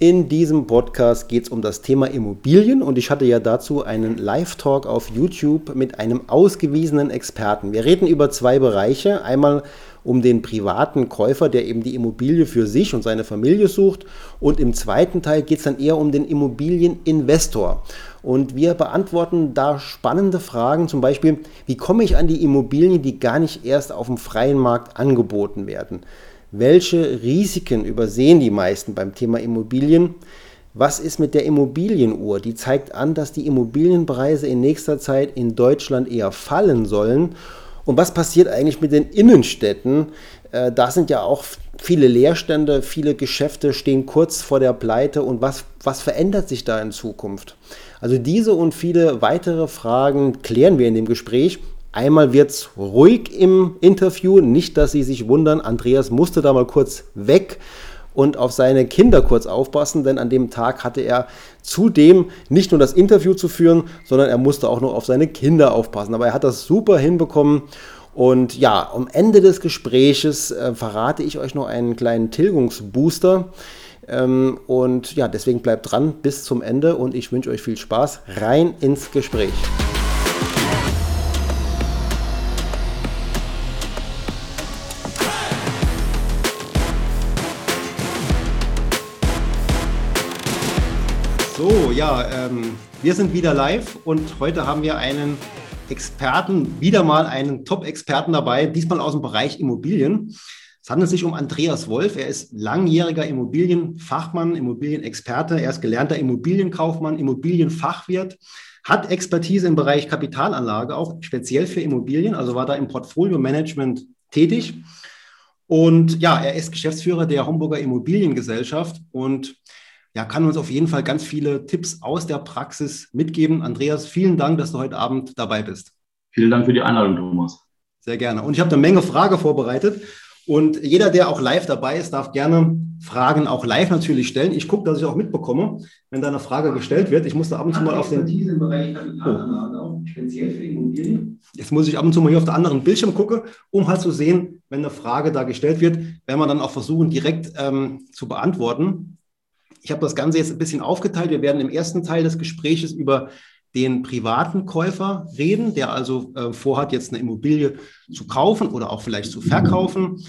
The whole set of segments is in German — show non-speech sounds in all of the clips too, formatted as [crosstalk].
In diesem Podcast geht es um das Thema Immobilien und ich hatte ja dazu einen Live-Talk auf YouTube mit einem ausgewiesenen Experten. Wir reden über zwei Bereiche. Einmal um den privaten Käufer, der eben die Immobilie für sich und seine Familie sucht. Und im zweiten Teil geht es dann eher um den Immobilieninvestor. Und wir beantworten da spannende Fragen, zum Beispiel, wie komme ich an die Immobilien, die gar nicht erst auf dem freien Markt angeboten werden? Welche Risiken übersehen die meisten beim Thema Immobilien? Was ist mit der Immobilienuhr? Die zeigt an, dass die Immobilienpreise in nächster Zeit in Deutschland eher fallen sollen. Und was passiert eigentlich mit den Innenstädten? Äh, da sind ja auch viele Leerstände, viele Geschäfte stehen kurz vor der Pleite. Und was, was verändert sich da in Zukunft? Also diese und viele weitere Fragen klären wir in dem Gespräch. Einmal wird es ruhig im Interview, nicht, dass Sie sich wundern. Andreas musste da mal kurz weg und auf seine Kinder kurz aufpassen, denn an dem Tag hatte er zudem nicht nur das Interview zu führen, sondern er musste auch noch auf seine Kinder aufpassen. Aber er hat das super hinbekommen. Und ja, am Ende des Gespräches äh, verrate ich euch noch einen kleinen Tilgungsbooster. Ähm, und ja, deswegen bleibt dran bis zum Ende und ich wünsche euch viel Spaß. Rein ins Gespräch. Ja, ähm, wir sind wieder live und heute haben wir einen Experten, wieder mal einen Top-Experten dabei, diesmal aus dem Bereich Immobilien. Es handelt sich um Andreas Wolf. Er ist langjähriger Immobilienfachmann, Immobilienexperte. Er ist gelernter Immobilienkaufmann, Immobilienfachwirt, hat Expertise im Bereich Kapitalanlage, auch speziell für Immobilien, also war da im Portfolio-Management tätig. Und ja, er ist Geschäftsführer der Homburger Immobiliengesellschaft und ja, kann uns auf jeden Fall ganz viele Tipps aus der Praxis mitgeben. Andreas, vielen Dank, dass du heute Abend dabei bist. Vielen Dank für die Einladung, Thomas. Sehr gerne. Und ich habe eine Menge Fragen vorbereitet. Und jeder, der auch live dabei ist, darf gerne Fragen auch live natürlich stellen. Ich gucke, dass ich auch mitbekomme, wenn da eine Frage gestellt wird. Ich musste ab und zu mal auf den. Oh. Jetzt muss ich ab und zu mal hier auf der anderen Bildschirm gucken, um halt zu sehen, wenn eine Frage da gestellt wird, werden wir dann auch versuchen, direkt ähm, zu beantworten. Ich habe das Ganze jetzt ein bisschen aufgeteilt. Wir werden im ersten Teil des Gesprächs über den privaten Käufer reden, der also äh, vorhat, jetzt eine Immobilie zu kaufen oder auch vielleicht zu verkaufen.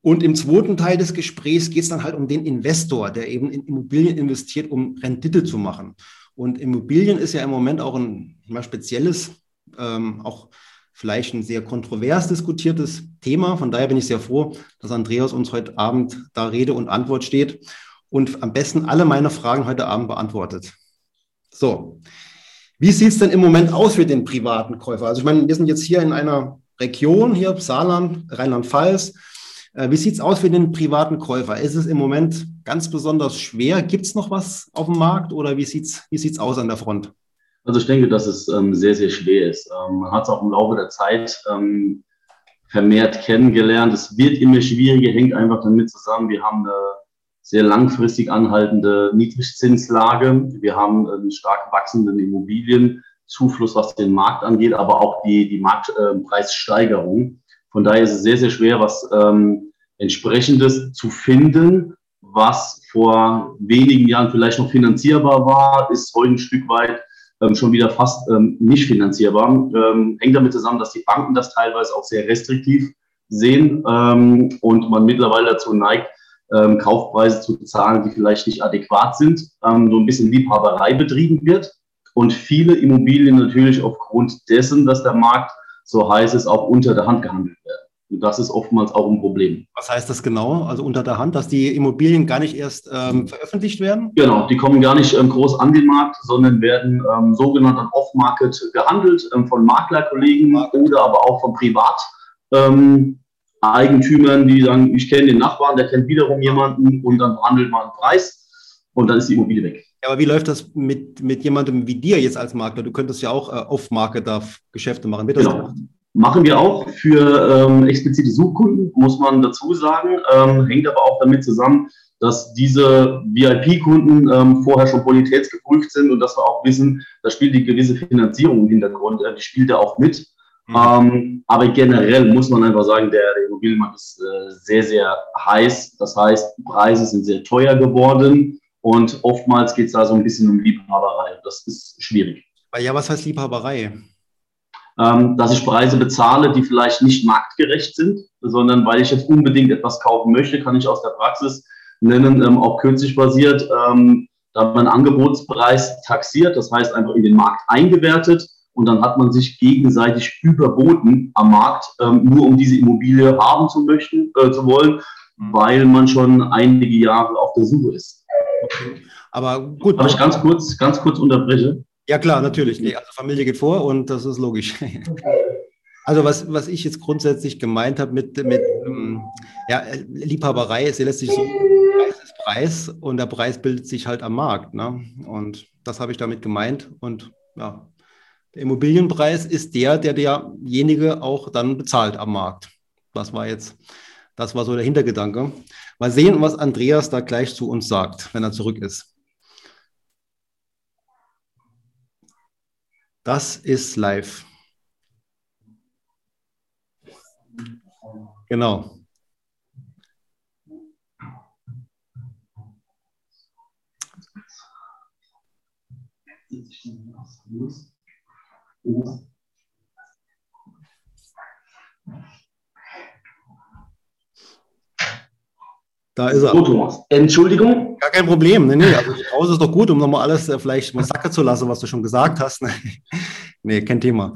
Und im zweiten Teil des Gesprächs geht es dann halt um den Investor, der eben in Immobilien investiert, um Rendite zu machen. Und Immobilien ist ja im Moment auch ein mal spezielles, ähm, auch vielleicht ein sehr kontrovers diskutiertes Thema. Von daher bin ich sehr froh, dass Andreas uns heute Abend da Rede und Antwort steht und am besten alle meine Fragen heute Abend beantwortet. So, wie sieht es denn im Moment aus für den privaten Käufer? Also ich meine, wir sind jetzt hier in einer Region, hier Saarland, Rheinland-Pfalz. Äh, wie sieht es aus für den privaten Käufer? Ist es im Moment ganz besonders schwer? Gibt es noch was auf dem Markt oder wie sieht es wie sieht's aus an der Front? Also ich denke, dass es ähm, sehr, sehr schwer ist. Ähm, man hat es auch im Laufe der Zeit ähm, vermehrt kennengelernt. Es wird immer schwieriger, hängt einfach damit zusammen. Wir haben eine sehr langfristig anhaltende Niedrigzinslage. Wir haben einen stark wachsenden Immobilienzufluss, was den Markt angeht, aber auch die, die Marktpreissteigerung. Von daher ist es sehr, sehr schwer, was ähm, entsprechendes zu finden, was vor wenigen Jahren vielleicht noch finanzierbar war, ist heute ein Stück weit ähm, schon wieder fast ähm, nicht finanzierbar. Ähm, hängt damit zusammen, dass die Banken das teilweise auch sehr restriktiv sehen ähm, und man mittlerweile dazu neigt, ähm, Kaufpreise zu bezahlen, die vielleicht nicht adäquat sind, ähm, so ein bisschen Liebhaberei betrieben wird und viele Immobilien natürlich aufgrund dessen, dass der Markt so heiß ist, auch unter der Hand gehandelt werden. Und das ist oftmals auch ein Problem. Was heißt das genau? Also unter der Hand, dass die Immobilien gar nicht erst ähm, veröffentlicht werden? Genau, die kommen gar nicht ähm, groß an den Markt, sondern werden ähm, sogenannt off-market gehandelt ähm, von Maklerkollegen oder aber auch von Privat. Ähm, Eigentümern, die sagen, ich kenne den Nachbarn, der kennt wiederum jemanden und dann handelt man einen Preis und dann ist die Immobilie weg. Ja, aber wie läuft das mit, mit jemandem wie dir jetzt als Makler? Du könntest ja auch äh, off-market da Geschäfte machen. Wird das genau. Machen wir auch für ähm, explizite Suchkunden, muss man dazu sagen. Ähm, hängt aber auch damit zusammen, dass diese VIP-Kunden ähm, vorher schon bonitätsgeprüft sind und dass wir auch wissen, da spielt die gewisse Finanzierung im Hintergrund, äh, die spielt da auch mit. Mhm. Ähm, aber generell muss man einfach sagen, der, der Immobilienmarkt ist äh, sehr, sehr heiß. Das heißt, Preise sind sehr teuer geworden Und oftmals geht es da so ein bisschen um Liebhaberei. Das ist schwierig. Ja, was heißt Liebhaberei? Ähm, dass ich Preise bezahle, die vielleicht nicht marktgerecht sind, sondern weil ich jetzt unbedingt etwas kaufen möchte, kann ich aus der Praxis nennen, ähm, auch kürzlich basiert, ähm, da hat man Angebotspreis taxiert, das heißt einfach in den Markt eingewertet und dann hat man sich gegenseitig überboten am Markt, ähm, nur um diese Immobilie haben zu möchten, äh, zu wollen, mhm. weil man schon einige Jahre auf der Suche ist. Okay. Aber gut. Darf ich ganz kurz, ganz kurz unterbreche? Ja, klar, natürlich. Nee, also Familie geht vor und das ist logisch. [laughs] Also was, was ich jetzt grundsätzlich gemeint habe mit, mit ähm, ja, Liebhaberei, sie lässt sich so Preis ist Preis und der Preis bildet sich halt am Markt. Ne? Und das habe ich damit gemeint. Und ja, der Immobilienpreis ist der, der derjenige auch dann bezahlt am Markt. Das war jetzt, das war so der Hintergedanke. Mal sehen, was Andreas da gleich zu uns sagt, wenn er zurück ist. Das ist live. Genau. Da ist er. So, Thomas. Entschuldigung. Gar kein Problem. Nee, nee, also die Pause ist doch gut, um nochmal alles äh, vielleicht mal sacken zu lassen, was du schon gesagt hast. [laughs] nee, kein Thema.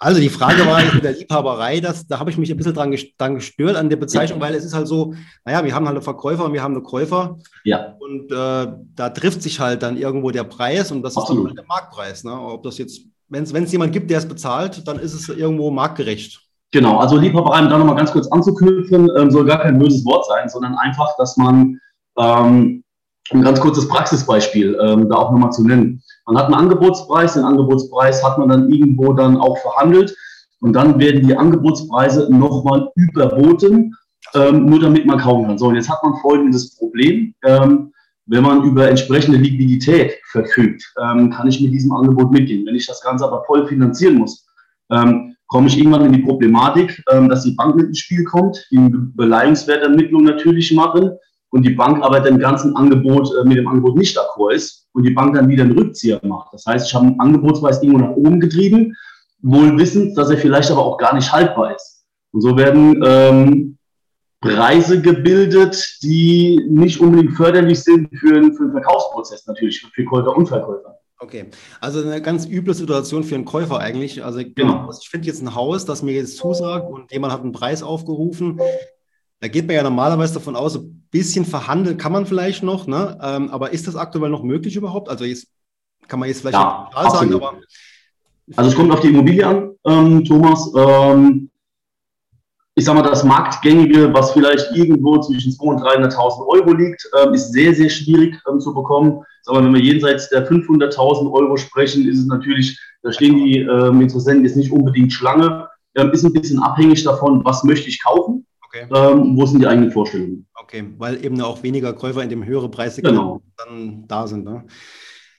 Also die Frage war mit der Liebhaberei, das, da habe ich mich ein bisschen dran, dran gestört an der Bezeichnung, weil es ist halt so, naja, wir haben halt einen Verkäufer und wir haben einen Käufer. Ja. Und äh, da trifft sich halt dann irgendwo der Preis und das Absolut. ist dann halt der Marktpreis. Ne? Ob das jetzt, wenn es jemand gibt, der es bezahlt, dann ist es irgendwo marktgerecht. Genau, also Liebhaberei, um da nochmal ganz kurz anzuknüpfen, ähm, soll gar kein böses Wort sein, sondern einfach, dass man ähm, ein ganz kurzes Praxisbeispiel ähm, da auch nochmal zu nennen. Man hat einen Angebotspreis, den Angebotspreis hat man dann irgendwo dann auch verhandelt und dann werden die Angebotspreise nochmal überboten, ähm, nur damit man kaufen kann. So, und jetzt hat man folgendes Problem. Ähm, wenn man über entsprechende Liquidität verfügt, ähm, kann ich mit diesem Angebot mitgehen. Wenn ich das Ganze aber voll finanzieren muss, ähm, komme ich irgendwann in die Problematik, ähm, dass die Bank mit ins Spiel kommt, die Beleihungswertermittlung natürlich machen und die Bank aber dem ganzen Angebot äh, mit dem Angebot nicht d'accord ist und die Bank dann wieder einen Rückzieher macht. Das heißt, ich habe einen Angebotspreis irgendwo nach oben getrieben, wohl wissend, dass er vielleicht aber auch gar nicht haltbar ist. Und so werden ähm, Preise gebildet, die nicht unbedingt förderlich sind für, für den Verkaufsprozess natürlich, für Käufer und Verkäufer. Okay, also eine ganz üble Situation für einen Käufer eigentlich. Also genau. Also ich finde jetzt ein Haus, das mir jetzt zusagt und jemand hat einen Preis aufgerufen. Da geht man ja normalerweise davon aus, ein bisschen verhandeln kann man vielleicht noch, ne? Ähm, aber ist das aktuell noch möglich überhaupt? Also jetzt kann man jetzt vielleicht ja, sagen, aber. Also es kommt auf die Immobilie an, ähm, Thomas. Ähm, ich sage mal, das Marktgängige, was vielleicht irgendwo zwischen 200.000 und 300.000 Euro liegt, ähm, ist sehr, sehr schwierig ähm, zu bekommen. Aber wenn wir jenseits der 500.000 Euro sprechen, ist es natürlich, da stehen die ähm, Interessenten jetzt nicht unbedingt Schlange. Ähm, ist ein bisschen abhängig davon, was möchte ich kaufen. Okay. Ähm, wo sind die eigenen Vorstellungen? Okay, weil eben auch weniger Käufer in dem höheren Preis genau. dann da sind. Ne?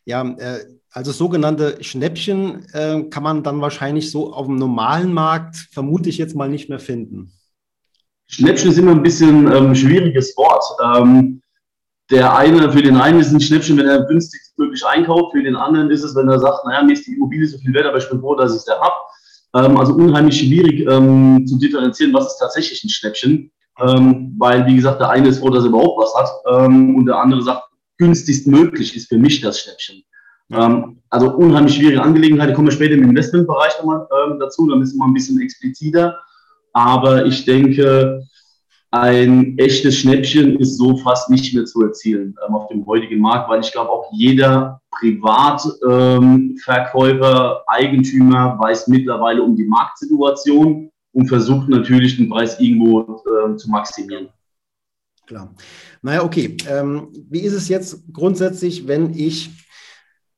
Ja, äh, also sogenannte Schnäppchen äh, kann man dann wahrscheinlich so auf dem normalen Markt, vermute ich jetzt mal, nicht mehr finden. Schnäppchen ist immer ein bisschen ähm, schwieriges Wort. Ähm, der eine, für den einen ist ein Schnäppchen, wenn er günstigstmöglich einkauft, für den anderen ist es, wenn er sagt, naja, mir ist die Immobilie so viel wert, aber ich bin froh, dass ich sie habe. Ähm, also unheimlich schwierig ähm, zu differenzieren, was ist tatsächlich ein Schnäppchen. Ähm, weil, wie gesagt, der eine ist froh, dass er überhaupt was hat ähm, und der andere sagt, günstigst möglich ist für mich das Schnäppchen. Ähm, also unheimlich schwierige Angelegenheit. Da kommen wir später im Investmentbereich nochmal ähm, dazu, dann ist es mal ein bisschen expliziter. Aber ich denke, ein echtes Schnäppchen ist so fast nicht mehr zu erzielen ähm, auf dem heutigen Markt, weil ich glaube, auch jeder Privatverkäufer, ähm, Eigentümer weiß mittlerweile um die Marktsituation und versucht natürlich den Preis irgendwo äh, zu maximieren. Klar. Naja, okay. Ähm, wie ist es jetzt grundsätzlich, wenn ich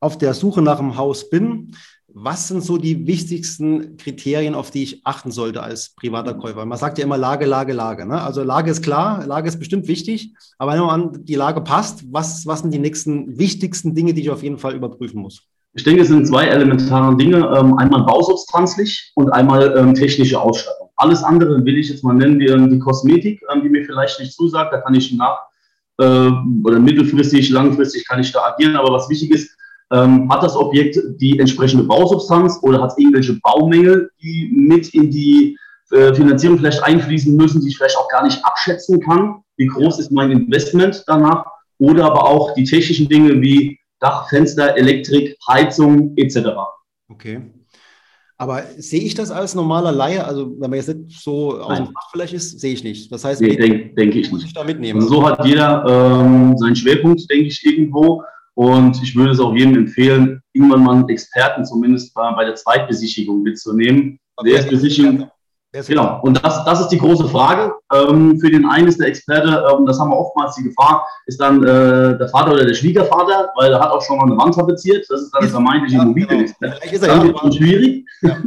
auf der Suche nach einem Haus bin? Was sind so die wichtigsten Kriterien, auf die ich achten sollte als privater Käufer? Man sagt ja immer Lage, Lage, Lage. Ne? Also Lage ist klar, Lage ist bestimmt wichtig, aber wenn man an die Lage passt, was, was sind die nächsten wichtigsten Dinge, die ich auf jeden Fall überprüfen muss? Ich denke, es sind zwei elementare Dinge. Ähm, einmal bausubstanzlich und einmal ähm, technische Ausstattung. Alles andere will ich jetzt mal nennen, die, die Kosmetik, ähm, die mir vielleicht nicht zusagt. Da kann ich nach äh, oder mittelfristig, langfristig kann ich da agieren. Aber was wichtig ist, ähm, hat das Objekt die entsprechende Bausubstanz oder hat es irgendwelche Baumängel, die mit in die äh, Finanzierung vielleicht einfließen müssen, die ich vielleicht auch gar nicht abschätzen kann? Wie groß ist mein Investment danach? Oder aber auch die technischen Dinge wie Dach, Fenster, Elektrik, Heizung etc. Okay. Aber sehe ich das als normaler Laie? Also, wenn man jetzt nicht so aus dem Fach vielleicht ist, sehe ich nicht. Das heißt, nee, denke denk ich muss nicht. ich da mitnehmen. Also so hat jeder ähm, seinen Schwerpunkt, denke ich, irgendwo. Und ich würde es auch jedem empfehlen, irgendwann mal einen Experten zumindest bei, bei der Zweitbesichtigung mitzunehmen. Okay. Der Erstbesichtigung. Genau. Und das, das ist die große Frage. Ähm, für den einen ist der Experte, ähm, das haben wir oftmals die Gefahr, ist dann äh, der Vater oder der Schwiegervater, weil er hat auch schon mal eine Wand tapeziert. Das ist dann ist, vermeintlich ja, Immobilienexperte. Genau. Ist er ja, schwierig. Ja.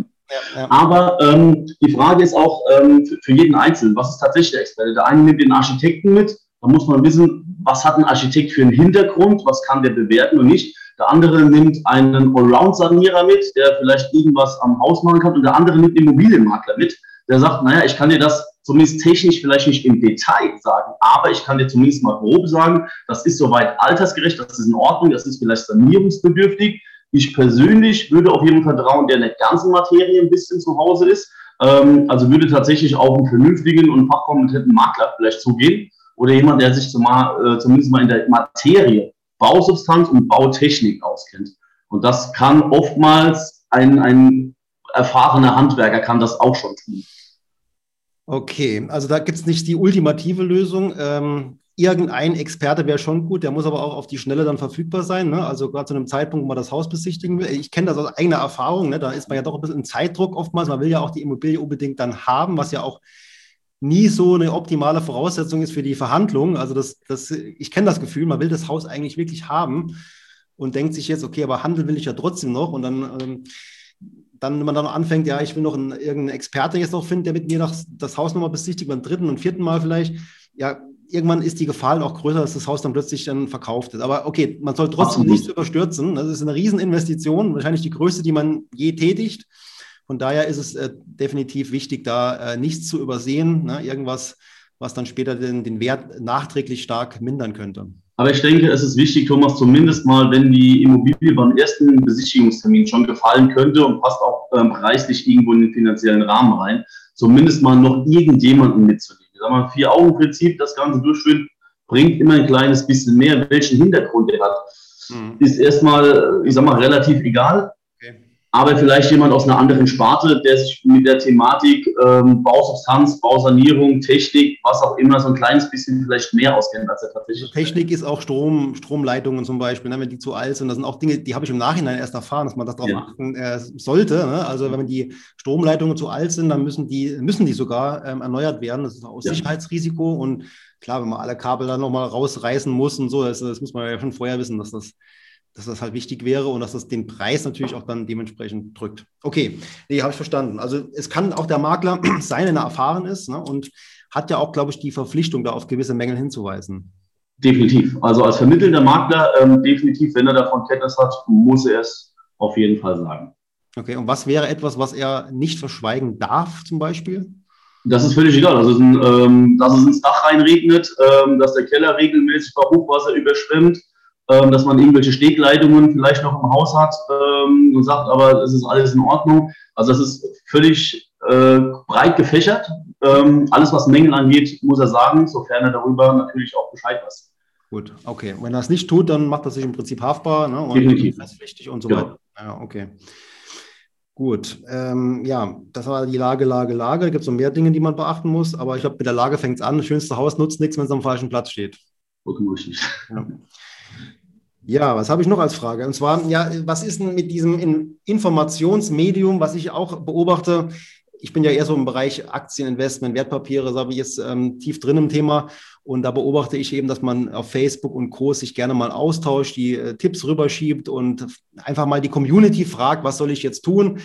Ja, Aber ähm, die Frage ist auch ähm, für, für, jeden Einzelnen, was ist tatsächlich der Experte? Der eine nimmt den Architekten mit, da muss man wissen, was hat ein Architekt für einen Hintergrund, was kann der bewerten und nicht. Der andere nimmt einen Allround-Sanierer mit, der vielleicht irgendwas am Haus machen kann und der andere nimmt den Immobilienmakler mit der sagt, naja, ich kann dir das zumindest technisch vielleicht nicht im Detail sagen, aber ich kann dir zumindest mal grob sagen, das ist soweit altersgerecht, das ist in Ordnung, das ist vielleicht sanierungsbedürftig. Ich persönlich würde auf jeden vertrauen, der in der ganzen Materie ein bisschen zu Hause ist. Ähm, also würde tatsächlich auf einen vernünftigen und fachkompetenten Makler vielleicht zugehen oder jemand, der sich zumal, äh, zumindest mal in der Materie Bausubstanz und Bautechnik auskennt. Und das kann oftmals ein, ein erfahrener Handwerker kann das auch schon tun. Okay, also da gibt es nicht die ultimative Lösung. Ähm, irgendein Experte wäre schon gut, der muss aber auch auf die Schnelle dann verfügbar sein. Ne? Also gerade zu einem Zeitpunkt, wo man das Haus besichtigen will. Ich kenne das aus eigener Erfahrung, ne? da ist man ja doch ein bisschen im Zeitdruck oftmals. Man will ja auch die Immobilie unbedingt dann haben, was ja auch nie so eine optimale Voraussetzung ist für die Verhandlungen. Also das, das, ich kenne das Gefühl, man will das Haus eigentlich wirklich haben und denkt sich jetzt, okay, aber handeln will ich ja trotzdem noch. Und dann ähm, dann, wenn man dann anfängt, ja, ich will noch einen, irgendeinen Experte jetzt noch finden, der mit mir das, das Haus nochmal besichtigt, beim dritten und vierten Mal vielleicht, ja, irgendwann ist die Gefahr auch größer, dass das Haus dann plötzlich dann verkauft wird. Aber okay, man soll trotzdem Absolut. nicht überstürzen. Das ist eine Rieseninvestition, wahrscheinlich die größte, die man je tätigt. Von daher ist es äh, definitiv wichtig, da äh, nichts zu übersehen, ne? irgendwas, was dann später den, den Wert nachträglich stark mindern könnte. Aber ich denke, es ist wichtig, Thomas, zumindest mal, wenn die Immobilie beim ersten Besichtigungstermin schon gefallen könnte und passt auch ähm, preislich irgendwo in den finanziellen Rahmen rein, zumindest mal noch irgendjemanden mitzunehmen. Ich sag mal, Vier-Augen-Prinzip, das Ganze durchführen, bringt immer ein kleines bisschen mehr. Welchen Hintergrund er hat, mhm. ist erstmal, ich sag mal, relativ egal aber vielleicht jemand aus einer anderen Sparte, der sich mit der Thematik ähm, Bausubstanz, Bausanierung, Technik, was auch immer, so ein kleines bisschen vielleicht mehr auskennt, als er tatsächlich. Also Technik ist auch Strom, Stromleitungen zum Beispiel, ne, wenn die zu alt sind. Das sind auch Dinge, die habe ich im Nachhinein erst erfahren, dass man das darauf ja. achten äh, sollte. Ne? Also wenn die Stromleitungen zu alt sind, dann müssen die, müssen die sogar ähm, erneuert werden. Das ist auch ja. Sicherheitsrisiko und klar, wenn man alle Kabel dann nochmal rausreißen muss und so, das, das muss man ja schon vorher wissen, dass das dass das halt wichtig wäre und dass das den Preis natürlich auch dann dementsprechend drückt. Okay, nee, habe ich verstanden. Also es kann auch der Makler [clears throat] sein, wenn er erfahren ist ne, und hat ja auch, glaube ich, die Verpflichtung, da auf gewisse Mängel hinzuweisen. Definitiv. Also als vermittelnder Makler, ähm, definitiv, wenn er davon Kenntnis hat, muss er es auf jeden Fall sagen. Okay, und was wäre etwas, was er nicht verschweigen darf, zum Beispiel? Das ist völlig egal. Also, ähm, dass es ins Dach reinregnet, ähm, dass der Keller regelmäßig bei Hochwasser überschwemmt, ähm, dass man irgendwelche Stegleitungen vielleicht noch im Haus hat ähm, und sagt, aber es ist alles in Ordnung. Also das ist völlig äh, breit gefächert. Ähm, alles, was Mängel angeht, muss er sagen, sofern er darüber natürlich auch Bescheid weiß. Gut, okay. Wenn er es nicht tut, dann macht er sich im Prinzip haftbar ne? und Definitiv. wichtig und so ja. weiter. Ja, okay. Gut, ähm, ja, das war die Lage, Lage, Lage. Da gibt es noch mehr Dinge, die man beachten muss, aber ich glaube, mit der Lage fängt es an. Das schönste Haus nutzt nichts, wenn es am falschen Platz steht. Richtig. Ja. Ja, was habe ich noch als Frage? Und zwar, ja, was ist denn mit diesem Informationsmedium, was ich auch beobachte? Ich bin ja eher so im Bereich Aktieninvestment, Wertpapiere, so habe ich jetzt ähm, tief drin im Thema. Und da beobachte ich eben, dass man auf Facebook und Co. sich gerne mal austauscht, die äh, Tipps rüberschiebt und einfach mal die Community fragt, was soll ich jetzt tun?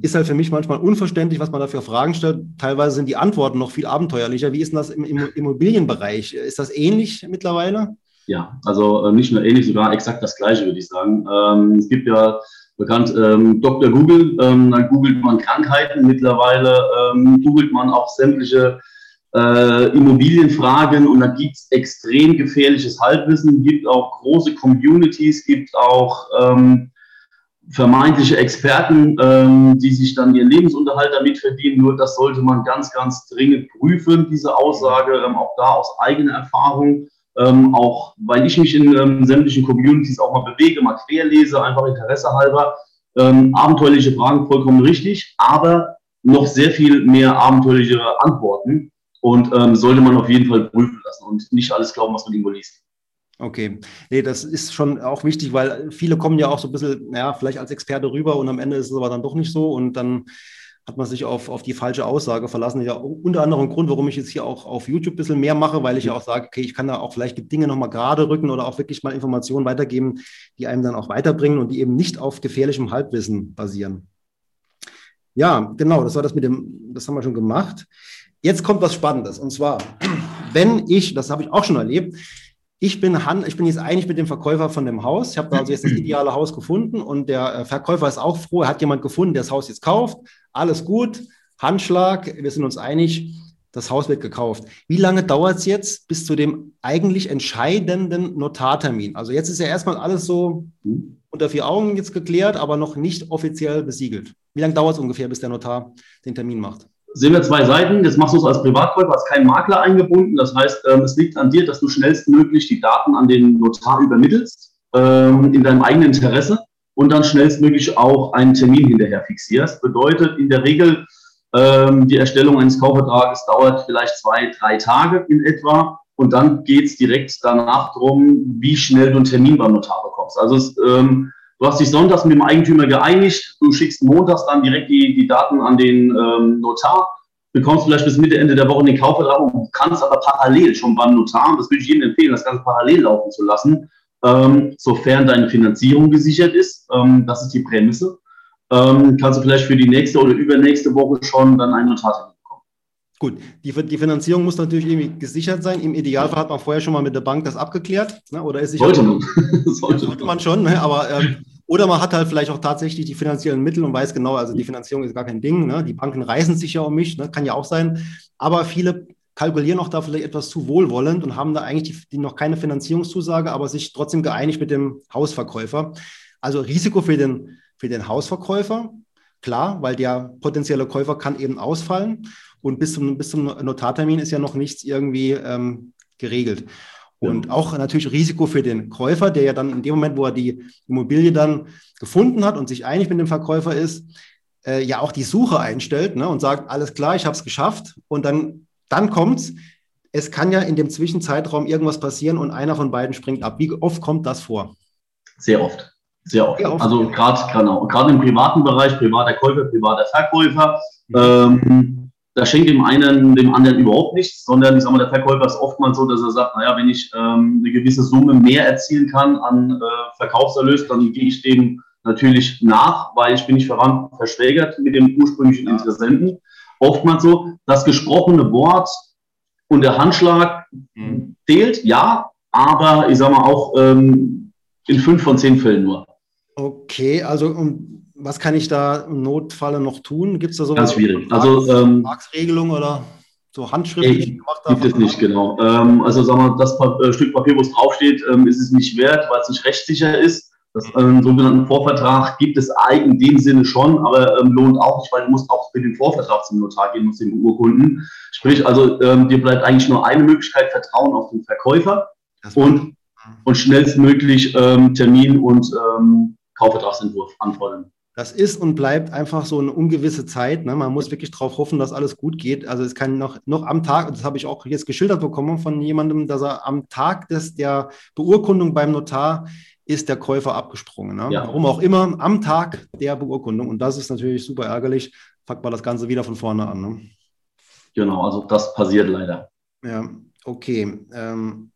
Ist halt für mich manchmal unverständlich, was man da für Fragen stellt. Teilweise sind die Antworten noch viel abenteuerlicher. Wie ist denn das im, im Immobilienbereich? Ist das ähnlich mittlerweile? Ja, also äh, nicht nur ähnlich, sogar exakt das Gleiche, würde ich sagen. Ähm, es gibt ja bekannt ähm, Dr. Google, ähm, dann googelt man Krankheiten mittlerweile, ähm, googelt man auch sämtliche äh, Immobilienfragen und da gibt es extrem gefährliches Halbwissen, gibt auch große Communities, gibt auch ähm, vermeintliche Experten, ähm, die sich dann ihren Lebensunterhalt damit verdienen. Nur das sollte man ganz, ganz dringend prüfen, diese Aussage, ähm, auch da aus eigener Erfahrung. Ähm, auch weil ich mich in ähm, sämtlichen Communities auch mal bewege, mal querlese, einfach Interesse halber. Ähm, abenteuerliche Fragen vollkommen richtig, aber noch sehr viel mehr abenteuerliche Antworten und ähm, sollte man auf jeden Fall prüfen lassen und nicht alles glauben, was man irgendwo liest. Okay, nee, das ist schon auch wichtig, weil viele kommen ja auch so ein bisschen, ja, vielleicht als Experte rüber und am Ende ist es aber dann doch nicht so und dann hat man sich auf, auf die falsche Aussage verlassen. Ja, unter anderem Grund, warum ich jetzt hier auch auf YouTube ein bisschen mehr mache, weil ich ja auch sage, okay, ich kann da auch vielleicht Dinge nochmal gerade rücken oder auch wirklich mal Informationen weitergeben, die einem dann auch weiterbringen und die eben nicht auf gefährlichem Halbwissen basieren. Ja, genau, das war das mit dem, das haben wir schon gemacht. Jetzt kommt was Spannendes und zwar, wenn ich, das habe ich auch schon erlebt, ich bin, Han, ich bin jetzt einig mit dem Verkäufer von dem Haus. Ich habe also jetzt das ideale Haus gefunden und der äh, Verkäufer ist auch froh. Er hat jemand gefunden, der das Haus jetzt kauft. Alles gut, Handschlag, wir sind uns einig, das Haus wird gekauft. Wie lange dauert es jetzt bis zu dem eigentlich entscheidenden Notartermin? Also jetzt ist ja erstmal alles so unter vier Augen jetzt geklärt, aber noch nicht offiziell besiegelt. Wie lange dauert es ungefähr, bis der Notar den Termin macht? sehen wir zwei Seiten. Jetzt machst du es als Privatkäufer, hast keinen Makler eingebunden. Das heißt, ähm, es liegt an dir, dass du schnellstmöglich die Daten an den Notar übermittelst, ähm, in deinem eigenen Interesse und dann schnellstmöglich auch einen Termin hinterher fixierst. Bedeutet in der Regel, ähm, die Erstellung eines Kaufvertrages dauert vielleicht zwei, drei Tage in etwa. Und dann geht es direkt danach darum, wie schnell du einen Termin beim Notar bekommst. Also es, ähm, Du hast dich sonntags mit dem Eigentümer geeinigt, du schickst montags dann direkt die, die Daten an den ähm, Notar, bekommst vielleicht bis Mitte, Ende der Woche den Kaufvertrag und kannst aber parallel schon beim Notar, das würde ich jedem empfehlen, das Ganze parallel laufen zu lassen, ähm, sofern deine Finanzierung gesichert ist. Ähm, das ist die Prämisse. Ähm, kannst du vielleicht für die nächste oder übernächste Woche schon dann einen Notar bekommen. Gut, die, die, Finanzierung muss natürlich irgendwie gesichert sein. Im Idealfall hat man vorher schon mal mit der Bank das abgeklärt. Ne? Oder ist sollte man. [laughs] sollte, sollte man schon, ne? aber ähm, oder man hat halt vielleicht auch tatsächlich die finanziellen Mittel und weiß genau, also die Finanzierung ist gar kein Ding. Ne? Die Banken reißen sich ja um mich, ne? kann ja auch sein. Aber viele kalkulieren auch da vielleicht etwas zu wohlwollend und haben da eigentlich die, die noch keine Finanzierungszusage, aber sich trotzdem geeinigt mit dem Hausverkäufer. Also Risiko für den, für den Hausverkäufer, klar, weil der potenzielle Käufer kann eben ausfallen und bis zum, bis zum Notartermin ist ja noch nichts irgendwie ähm, geregelt. Und auch natürlich Risiko für den Käufer, der ja dann in dem Moment, wo er die Immobilie dann gefunden hat und sich einig mit dem Verkäufer ist, äh, ja auch die Suche einstellt ne, und sagt, alles klar, ich habe es geschafft. Und dann, dann kommt's. Es kann ja in dem Zwischenzeitraum irgendwas passieren und einer von beiden springt ab. Wie oft kommt das vor? Sehr oft. Sehr oft. Sehr oft. Also gerade genau, gerade im privaten Bereich, privater Käufer, privater Verkäufer. Ähm, da schenkt dem einen dem anderen überhaupt nichts, sondern ich sag mal, der Verkäufer ist oftmals so, dass er sagt, naja, wenn ich ähm, eine gewisse Summe mehr erzielen kann an äh, Verkaufserlös, dann gehe ich dem natürlich nach, weil ich bin nicht verwandt, verschwägert mit dem ursprünglichen. Interessenten. Oftmals so, das gesprochene Wort und der Handschlag mhm. zählt, ja, aber ich sag mal auch ähm, in fünf von zehn Fällen nur. Okay, also um was kann ich da im Notfalle noch tun? Gibt es da so Ganz schwierig. Also ähm, Vertragsregelung oder so handschriftlich gemacht? Gibt es nicht, genau. Ähm, also sagen wir, das pa äh, Stück Papier, wo es draufsteht, ähm, ist es nicht wert, weil es nicht rechtssicher ist. Das ähm, sogenannten Vorvertrag gibt es in dem Sinne schon, aber ähm, lohnt auch nicht, weil du musst auch für den Vorvertrag zum Notar gehen, musst den beurkunden. Sprich, also ähm, dir bleibt eigentlich nur eine Möglichkeit, Vertrauen auf den Verkäufer und, und schnellstmöglich ähm, Termin und ähm, Kaufvertragsentwurf anfordern. Das ist und bleibt einfach so eine ungewisse Zeit. Ne? Man muss wirklich darauf hoffen, dass alles gut geht. Also es kann noch, noch am Tag, das habe ich auch jetzt geschildert bekommen von jemandem, dass er am Tag des, der Beurkundung beim Notar ist der Käufer abgesprungen. Ne? Ja. Warum auch immer, am Tag der Beurkundung. Und das ist natürlich super ärgerlich. Packt man das Ganze wieder von vorne an. Ne? Genau, also das passiert leider. Ja, okay. Ähm,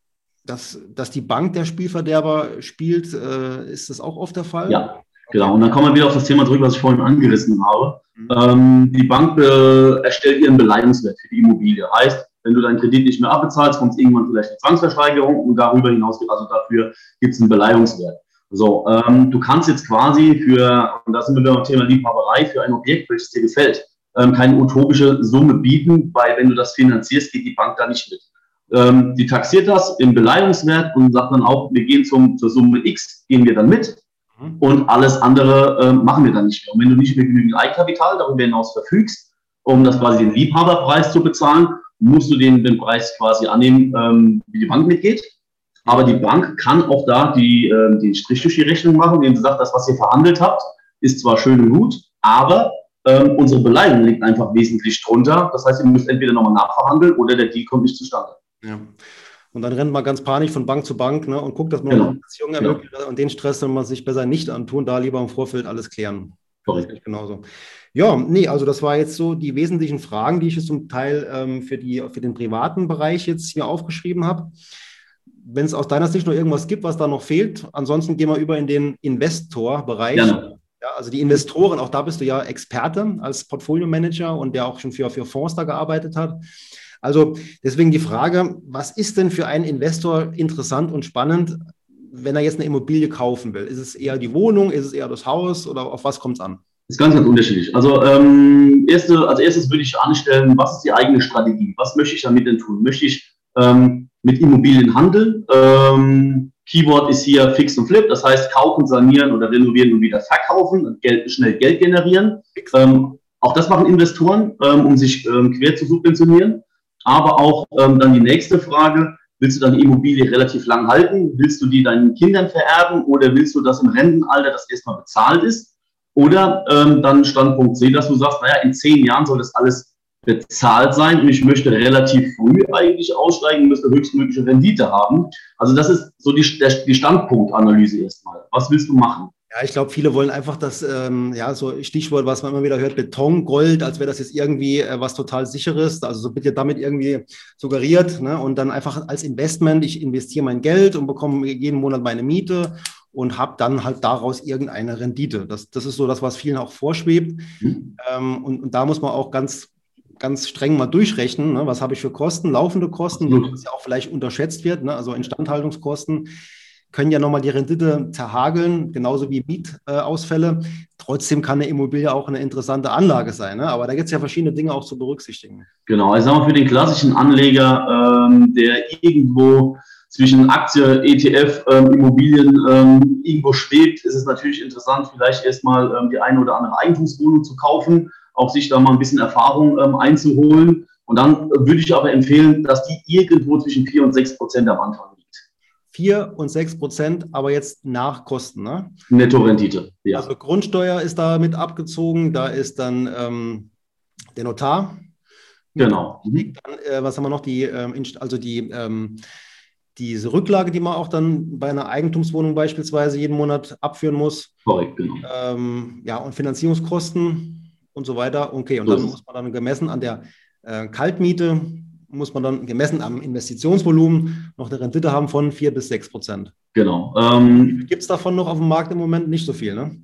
dass, dass die Bank der Spielverderber spielt, äh, ist das auch oft der Fall? Ja, Genau, und dann kommen wir wieder auf das Thema zurück, was ich vorhin angerissen habe. Mhm. Ähm, die Bank äh, erstellt ihren Beleihungswert für die Immobilie. Heißt, wenn du deinen Kredit nicht mehr abbezahlst, kommt irgendwann vielleicht eine Zwangsversteigerung und darüber hinaus, also dafür gibt es einen Beleihungswert. So, ähm, du kannst jetzt quasi für, und da sind wir beim Thema Liebhaberei, für ein Objekt, welches dir gefällt, ähm, keine utopische Summe bieten, weil wenn du das finanzierst, geht die Bank da nicht mit. Ähm, die taxiert das im Beleihungswert und sagt dann auch, wir gehen zum, zur Summe X, gehen wir dann mit mhm. und alles andere äh, machen wir dann nicht mehr. Und wenn du nicht mehr genügend Eigenkapital darüber hinaus verfügst, um das quasi den Liebhaberpreis zu bezahlen, musst du den, den Preis quasi annehmen, ähm, wie die Bank mitgeht. Aber die Bank kann auch da die, äh, den Strich durch die Rechnung machen, indem sie sagt, das, was ihr verhandelt habt, ist zwar schön und gut, aber ähm, unsere Beleihung liegt einfach wesentlich drunter. Das heißt, ihr müsst entweder nochmal nachverhandeln oder der Deal kommt nicht zustande. Ja. Und dann rennt man ganz panisch von Bank zu Bank ne, und guckt, dass man genau. eine Beziehung ermöglicht. Genau. Und den Stress soll man sich besser nicht antun, da lieber im Vorfeld alles klären. Korrekt. Genauso. Ja, nee, also das war jetzt so die wesentlichen Fragen, die ich jetzt zum Teil ähm, für, die, für den privaten Bereich jetzt hier aufgeschrieben habe. Wenn es aus deiner Sicht noch irgendwas gibt, was da noch fehlt, ansonsten gehen wir über in den Investor-Bereich. Ja, also die Investoren, auch da bist du ja Experte als Portfolio-Manager und der auch schon für, für Fonds da gearbeitet hat. Also deswegen die Frage, was ist denn für einen Investor interessant und spannend, wenn er jetzt eine Immobilie kaufen will? Ist es eher die Wohnung, ist es eher das Haus oder auf was kommt es an? Das ist ganz, ganz unterschiedlich. Also, ähm, erste, als erstes würde ich anstellen, was ist die eigene Strategie? Was möchte ich damit denn tun? Möchte ich ähm, mit Immobilien handeln? Ähm, Keyword ist hier Fix und Flip, das heißt kaufen, sanieren oder renovieren und wieder verkaufen und Geld, schnell Geld generieren. Ähm, auch das machen Investoren, ähm, um sich ähm, quer zu subventionieren. Aber auch ähm, dann die nächste Frage, willst du deine Immobilie relativ lang halten? Willst du die deinen Kindern vererben oder willst du, dass im Rentenalter das erstmal bezahlt ist? Oder ähm, dann Standpunkt C, dass du sagst, naja, in zehn Jahren soll das alles bezahlt sein und ich möchte relativ früh eigentlich aussteigen, müsste höchstmögliche Rendite haben. Also das ist so die, der, die Standpunktanalyse erstmal. Was willst du machen? Ja, ich glaube, viele wollen einfach das, ähm, ja, so Stichwort, was man immer wieder hört, Beton, Gold, als wäre das jetzt irgendwie äh, was total sicheres. Also so bitte damit irgendwie suggeriert. Ne? Und dann einfach als Investment, ich investiere mein Geld und bekomme jeden Monat meine Miete und habe dann halt daraus irgendeine Rendite. Das, das ist so das, was vielen auch vorschwebt. Mhm. Ähm, und, und da muss man auch ganz ganz streng mal durchrechnen, ne? was habe ich für Kosten, laufende Kosten, die ja auch vielleicht unterschätzt wird, ne? also Instandhaltungskosten können ja nochmal die Rendite zerhageln, genauso wie Mietausfälle. Trotzdem kann eine Immobilie auch eine interessante Anlage sein. Ne? Aber da gibt es ja verschiedene Dinge auch zu berücksichtigen. Genau, also für den klassischen Anleger, ähm, der irgendwo zwischen Aktie, ETF, ähm, Immobilien ähm, irgendwo schwebt, ist es natürlich interessant, vielleicht erstmal ähm, die eine oder andere Eigentumswohnung zu kaufen, auch sich da mal ein bisschen Erfahrung ähm, einzuholen. Und dann würde ich aber empfehlen, dass die irgendwo zwischen 4 und 6 Prozent am Anfang 4 und 6 Prozent, aber jetzt nach Kosten. Ne? Netto-Rendite, ja. Also Grundsteuer ist da mit abgezogen, da ist dann ähm, der Notar. Genau. Mhm. Dann, äh, was haben wir noch? Die, ähm, also die, ähm, diese Rücklage, die man auch dann bei einer Eigentumswohnung beispielsweise jeden Monat abführen muss. Korrekt, genau. Ähm, ja, und Finanzierungskosten und so weiter. Okay, und so dann muss man dann gemessen an der äh, Kaltmiete muss man dann gemessen am Investitionsvolumen noch eine Rendite haben von 4 bis 6 Prozent. Genau. Ähm, Gibt es davon noch auf dem Markt im Moment nicht so viel, ne?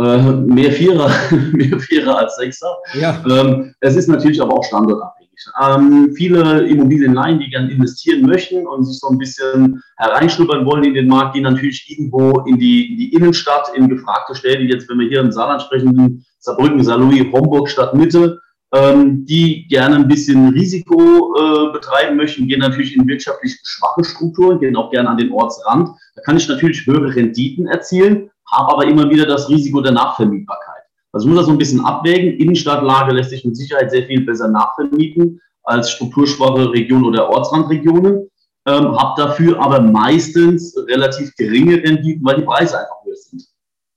Äh, mehr Vierer, [laughs] mehr Vierer als Sechser. Ja. Ähm, es ist natürlich aber auch standortabhängig. Ähm, viele Immobilienleihen, die gerne investieren möchten und sich so ein bisschen hereinschnuppern wollen in den Markt, gehen natürlich irgendwo in die, in die Innenstadt, in gefragte Städte, jetzt wenn wir hier im Saarland sprechen, Saarbrücken, Saarlouis, Homburg, Stadtmitte, ähm, die gerne ein bisschen Risiko äh, betreiben möchten, gehen natürlich in wirtschaftlich schwache Strukturen, gehen auch gerne an den Ortsrand. Da kann ich natürlich höhere Renditen erzielen, habe aber immer wieder das Risiko der Nachvermietbarkeit. Also muss das so ein bisschen abwägen. Innenstadtlage lässt sich mit Sicherheit sehr viel besser nachvermieten als strukturschwache Regionen oder Ortsrandregionen. Ähm, habe dafür aber meistens relativ geringe Renditen, weil die Preise einfach höher sind.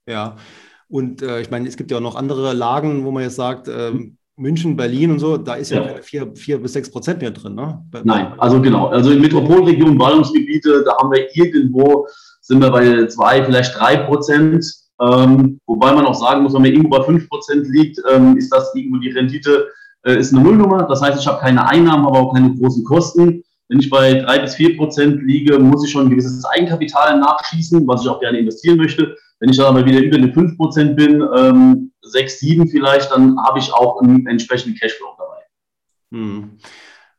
Ja, und äh, ich meine, es gibt ja auch noch andere Lagen, wo man jetzt sagt, ähm, München, Berlin und so, da ist ja, ja keine 4, 4 bis 6 Prozent mehr drin. Ne? Nein, also genau. Also in Metropolregionen, Ballungsgebiete, da haben wir irgendwo, sind wir bei 2, vielleicht 3 Prozent. Ähm, wobei man auch sagen muss, wenn man irgendwo bei 5 Prozent liegt, ähm, ist das irgendwo die Rendite, äh, ist eine Nullnummer. Das heißt, ich habe keine Einnahmen, aber auch keine großen Kosten. Wenn ich bei 3 bis 4 Prozent liege, muss ich schon ein gewisses Eigenkapital nachschießen, was ich auch gerne investieren möchte. Wenn ich dann aber wieder über den 5 Prozent bin, ähm, 6, 7 vielleicht, dann habe ich auch einen entsprechenden Cashflow dabei. Hm.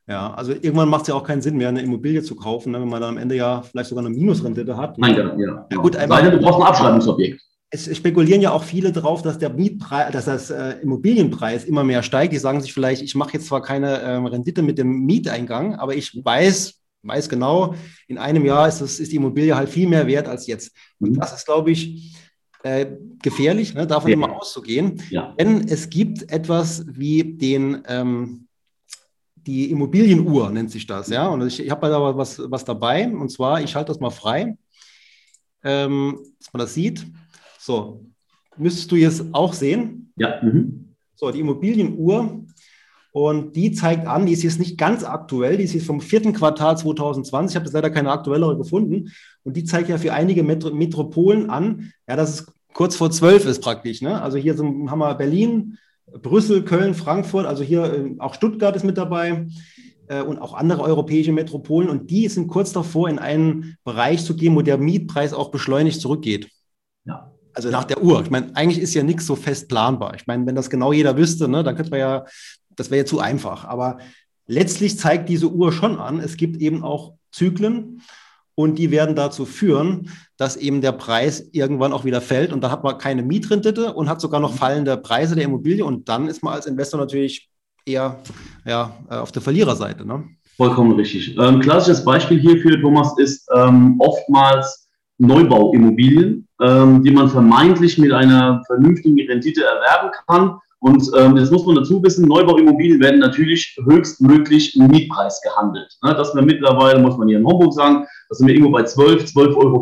Ja, also irgendwann macht es ja auch keinen Sinn mehr, eine Immobilie zu kaufen, ne, wenn man dann am Ende ja vielleicht sogar eine Minusrendite hat. Nein, genau. Ja, ja, gut, einmal, du brauchst ein Abschreibungsobjekt. es spekulieren ja auch viele drauf, dass der Mietpreis, dass das äh, Immobilienpreis immer mehr steigt. Die sagen sich vielleicht, ich mache jetzt zwar keine ähm, Rendite mit dem Mieteingang, aber ich weiß, weiß genau, in einem Jahr ist, das, ist die Immobilie halt viel mehr wert als jetzt. Und mhm. das ist, glaube ich, äh, gefährlich, ne, davon ja. immer auszugehen. Ja. Denn es gibt etwas wie den ähm, die Immobilienuhr nennt sich das, ja. Und ich, ich habe da was, was dabei. Und zwar, ich halte das mal frei, ähm, dass man das sieht. So, müsstest du jetzt auch sehen. Ja. Mhm. So, die Immobilienuhr. Und die zeigt an, die ist jetzt nicht ganz aktuell, die ist jetzt vom vierten Quartal 2020. Ich habe leider keine aktuellere gefunden. Und die zeigt ja für einige Metro Metropolen an, ja, dass es kurz vor zwölf ist praktisch. Ne? Also hier sind, haben wir Berlin, Brüssel, Köln, Frankfurt, also hier äh, auch Stuttgart ist mit dabei äh, und auch andere europäische Metropolen. Und die sind kurz davor, in einen Bereich zu gehen, wo der Mietpreis auch beschleunigt zurückgeht. Ja. Also nach der Uhr. Ich meine, eigentlich ist ja nichts so fest planbar. Ich meine, wenn das genau jeder wüsste, ne, dann könnte man ja, das wäre ja zu einfach. Aber letztlich zeigt diese Uhr schon an, es gibt eben auch Zyklen und die werden dazu führen, dass eben der Preis irgendwann auch wieder fällt und da hat man keine Mietrendite und hat sogar noch fallende Preise der Immobilie und dann ist man als Investor natürlich eher ja, äh, auf der Verliererseite. Ne? Vollkommen richtig. Ähm, klassisches Beispiel hierfür, Thomas, ist ähm, oftmals Neubauimmobilien, ähm, die man vermeintlich mit einer vernünftigen Rendite erwerben kann und ähm, das muss man dazu wissen, Neubauimmobilien werden natürlich höchstmöglich im Mietpreis gehandelt. Ne, dass wir mittlerweile, muss man hier in Homburg sagen, da sind wir irgendwo bei 12, 12,50 Euro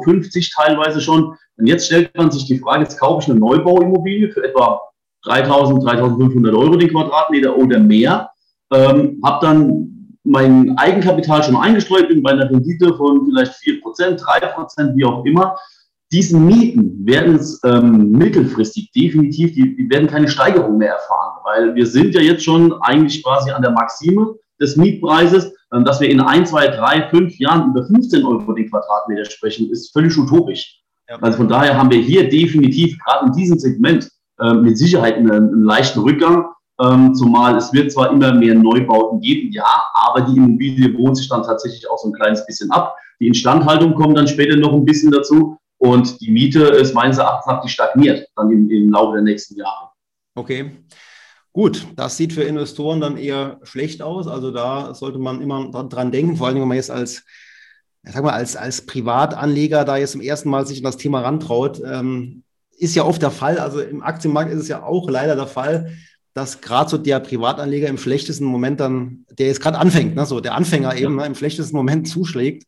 teilweise schon. Und jetzt stellt man sich die Frage, jetzt kaufe ich eine Neubauimmobilie für etwa 3.000, 3.500 Euro den Quadratmeter oder mehr, ähm, habe dann mein Eigenkapital schon eingestreut, bin bei einer Rendite von vielleicht 4%, 3%, wie auch immer diese Mieten werden ähm, mittelfristig definitiv, die, die, werden keine Steigerung mehr erfahren, weil wir sind ja jetzt schon eigentlich quasi an der Maxime des Mietpreises, ähm, dass wir in ein, zwei, drei, fünf Jahren über 15 Euro den Quadratmeter sprechen, ist völlig utopisch. Ja. Also von daher haben wir hier definitiv gerade in diesem Segment äh, mit Sicherheit einen, einen leichten Rückgang. Ähm, zumal es wird zwar immer mehr Neubauten geben, ja, aber die Immobilie wohnt sich dann tatsächlich auch so ein kleines bisschen ab. Die Instandhaltung kommt dann später noch ein bisschen dazu. Und die Miete ist meines Erachtens nach, die stagniert dann im, im Laufe der nächsten Jahre. Okay. Gut, das sieht für Investoren dann eher schlecht aus. Also da sollte man immer dran denken, vor allem wenn man jetzt als, sag mal, als, als Privatanleger da jetzt zum ersten Mal sich an das Thema rantraut. Ähm, ist ja oft der Fall. Also im Aktienmarkt ist es ja auch leider der Fall, dass gerade so der Privatanleger im schlechtesten Moment dann, der jetzt gerade anfängt, ne, so der Anfänger eben ne, im schlechtesten Moment zuschlägt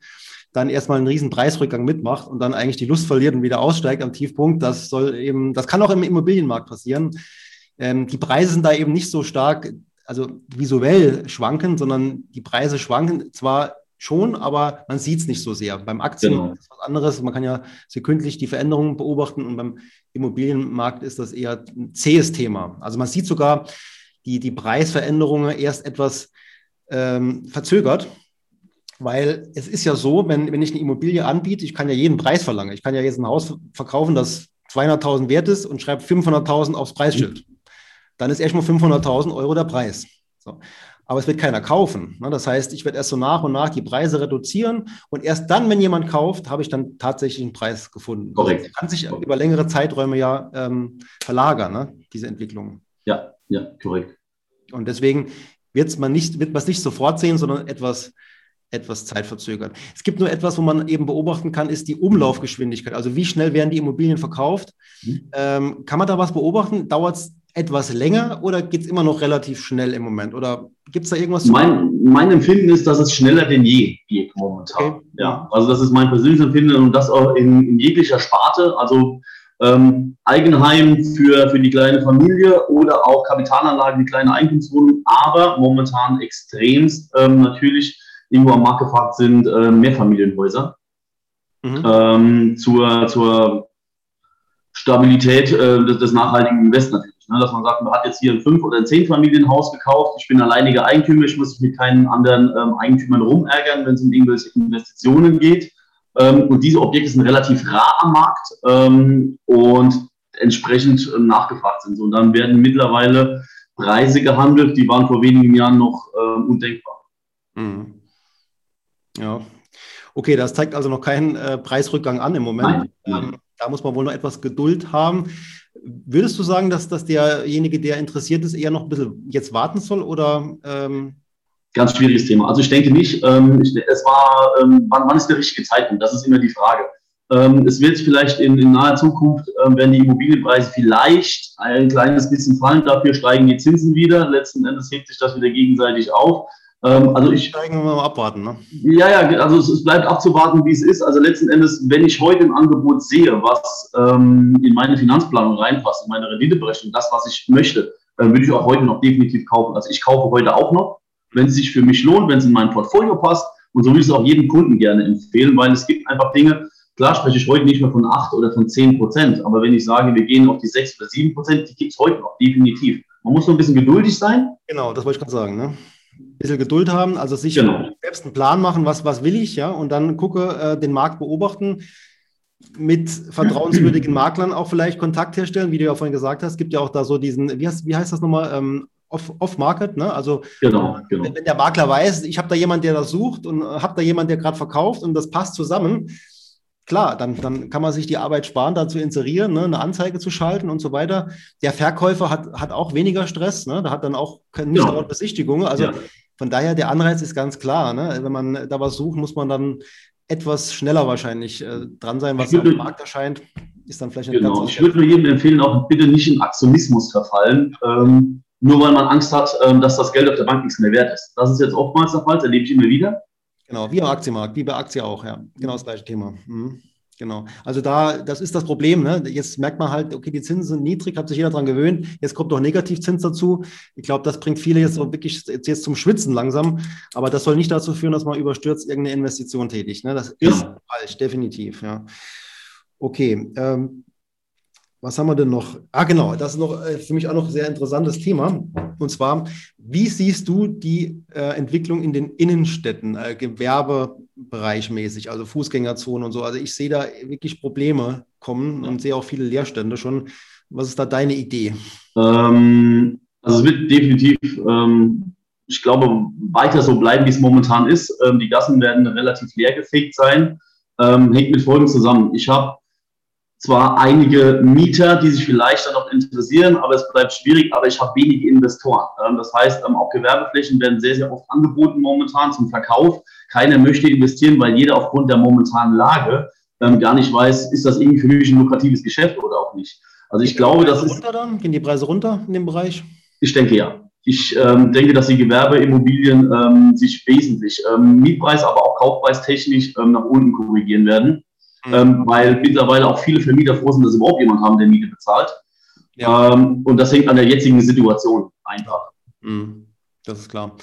dann erstmal einen riesen Preisrückgang mitmacht und dann eigentlich die Lust verliert und wieder aussteigt am Tiefpunkt. Das soll eben, das kann auch im Immobilienmarkt passieren. Ähm, die Preise sind da eben nicht so stark, also visuell schwanken, sondern die Preise schwanken zwar schon, aber man sieht es nicht so sehr. Beim Aktien genau. ist was anderes. Man kann ja sekündlich die Veränderungen beobachten und beim Immobilienmarkt ist das eher ein zähes Thema. Also man sieht sogar die, die Preisveränderungen erst etwas ähm, verzögert. Weil es ist ja so, wenn, wenn ich eine Immobilie anbiete, ich kann ja jeden Preis verlangen. Ich kann ja jetzt ein Haus verkaufen, das 200.000 wert ist und schreibe 500.000 aufs Preisschild. Dann ist erstmal 500.000 Euro der Preis. So. Aber es wird keiner kaufen. Ne? Das heißt, ich werde erst so nach und nach die Preise reduzieren und erst dann, wenn jemand kauft, habe ich dann tatsächlich einen Preis gefunden. Korrekt. Das kann sich über längere Zeiträume ja ähm, verlagern, ne? diese Entwicklung. Ja, ja, korrekt. Und deswegen wird man nicht, wird man es nicht sofort sehen, sondern etwas etwas zeitverzögert. Es gibt nur etwas, wo man eben beobachten kann, ist die Umlaufgeschwindigkeit. Also wie schnell werden die Immobilien verkauft? Mhm. Ähm, kann man da was beobachten? Dauert es etwas länger oder geht es immer noch relativ schnell im Moment? Oder gibt es da irgendwas? Mein, mein, Empfinden ist, dass es schneller denn je geht momentan. Okay. Ja, also das ist mein persönliches Empfinden und das auch in, in jeglicher Sparte. Also ähm, Eigenheim für, für die kleine Familie oder auch Kapitalanlagen, die kleine Eigentumswohnung, aber momentan extremst ähm, natürlich irgendwo am Markt gefragt sind, äh, Mehrfamilienhäuser. Mhm. Ähm, zur, zur Stabilität äh, des, des, nachhaltigen Invest natürlich. Ne? Dass man sagt, man hat jetzt hier ein Fünf- oder ein Zehn-Familienhaus gekauft, ich bin alleiniger Eigentümer, ich muss mich mit keinen anderen ähm, Eigentümern rumärgern, wenn es um irgendwelche Investitionen geht. Ähm, und diese Objekte sind relativ rar am Markt ähm, und entsprechend ähm, nachgefragt sind. Und dann werden mittlerweile Preise gehandelt, die waren vor wenigen Jahren noch ähm, undenkbar. Mhm. Ja. Okay, das zeigt also noch keinen äh, Preisrückgang an im Moment. Ähm, Da muss man wohl noch etwas Geduld haben. Würdest du sagen, dass, dass derjenige, der interessiert ist, eher noch ein bisschen jetzt warten soll oder? Ähm Ganz schwieriges Thema. Also ich denke nicht, ähm, ich, es war, ähm, wann, wann, ist der richtige Zeitpunkt? Das ist immer die Frage. Ähm, es wird vielleicht in, in naher Zukunft, ähm, werden die Immobilienpreise vielleicht ein kleines bisschen fallen, dafür steigen die Zinsen wieder. Letzten Endes hebt sich das wieder gegenseitig auf. Ähm, also ich steigen wir mal abwarten. Ne? Ja, ja, also es, es, bleibt abzuwarten, wie es ist. Also letzten Endes, wenn ich heute ein Angebot sehe, was ähm, in meine Finanzplanung reinpasst, in meine Renditeberechnung, das, was ich möchte, dann würde ich auch heute noch definitiv kaufen. Also ich kaufe heute auch noch, wenn es sich für mich lohnt, wenn es in mein Portfolio passt. Und so würde ich es auch jedem Kunden gerne empfehlen, weil es gibt einfach Dinge, klar spreche ich heute nicht mehr von 8 oder von 10 Prozent, aber wenn ich sage, wir gehen auf die 6 oder 7 Prozent, die gibt es heute noch, definitiv. Man muss nur ein bisschen geduldig sein. Genau, das wollte ich gerade sagen. Ne? Bisschen Geduld haben, also sich genau. selbst einen Plan machen, was, was will ich, ja, und dann gucke, äh, den Markt beobachten, mit vertrauenswürdigen Maklern auch vielleicht Kontakt herstellen, wie du ja vorhin gesagt hast. Es gibt ja auch da so diesen, wie heißt, wie heißt das nochmal, ähm, Off-Market, off ne? Also genau, genau. Wenn, wenn, der Makler weiß, ich habe da jemanden, der das sucht und habe da jemanden, der gerade verkauft und das passt zusammen, klar, dann, dann kann man sich die Arbeit sparen, da zu inserieren, ne, eine Anzeige zu schalten und so weiter. Der Verkäufer hat, hat auch weniger Stress, ne? da hat dann auch nicht ja. dauernd Besichtigungen. Also ja. Von daher, der Anreiz ist ganz klar. Ne? Wenn man da was sucht, muss man dann etwas schneller wahrscheinlich äh, dran sein, was würde, am Markt erscheint. Ist dann vielleicht genau. Ich würde nur jedem empfehlen, auch bitte nicht in Aktionismus verfallen. Ähm, nur weil man Angst hat, ähm, dass das Geld auf der Bank nichts mehr wert ist. Das ist jetzt oftmals der Fall, das erlebe ich immer wieder. Genau, wie am Aktienmarkt, wie bei Aktie auch, ja. Genau das gleiche Thema. Mhm. Genau. Also da, das ist das Problem. Ne? Jetzt merkt man halt, okay, die Zinsen sind niedrig, hat sich jeder daran gewöhnt. Jetzt kommt doch Negativzins dazu. Ich glaube, das bringt viele jetzt wirklich jetzt, jetzt zum Schwitzen langsam. Aber das soll nicht dazu führen, dass man überstürzt irgendeine Investition tätigt. Ne? Das ist ja. falsch, definitiv. Ja. Okay. Ähm, was haben wir denn noch? Ah, genau, das ist noch äh, für mich auch noch ein sehr interessantes Thema. Und zwar, wie siehst du die äh, Entwicklung in den Innenstädten, äh, gewerbebereichmäßig, also Fußgängerzonen und so? Also ich sehe da wirklich Probleme kommen und sehe auch viele Leerstände schon. Was ist da deine Idee? Ähm, also es wird definitiv, ähm, ich glaube, weiter so bleiben, wie es momentan ist. Ähm, die Gassen werden relativ leergefegt sein. Ähm, hängt mit Folgen zusammen. Ich habe zwar einige Mieter, die sich vielleicht dann noch interessieren, aber es bleibt schwierig, aber ich habe wenige Investoren. Ähm, das heißt, ähm, auch Gewerbeflächen werden sehr, sehr oft angeboten momentan zum Verkauf. Keiner möchte investieren, weil jeder aufgrund der momentanen Lage ähm, gar nicht weiß, ist das irgendwie für mich ein lukratives Geschäft oder auch nicht. Also ich glaube, das ist... Dann? Gehen die Preise runter in dem Bereich? Ich denke ja. Ich ähm, denke, dass die Gewerbeimmobilien ähm, sich wesentlich ähm, Mietpreis, aber auch kaufpreistechnisch ähm, nach unten korrigieren werden mhm. weil mittlerweile auch viele Vermieter froh sind, dass sie überhaupt jemand haben, der Miete bezahlt. Ja. Und das hängt an der jetzigen Situation einfach. Mhm. Das ist klar.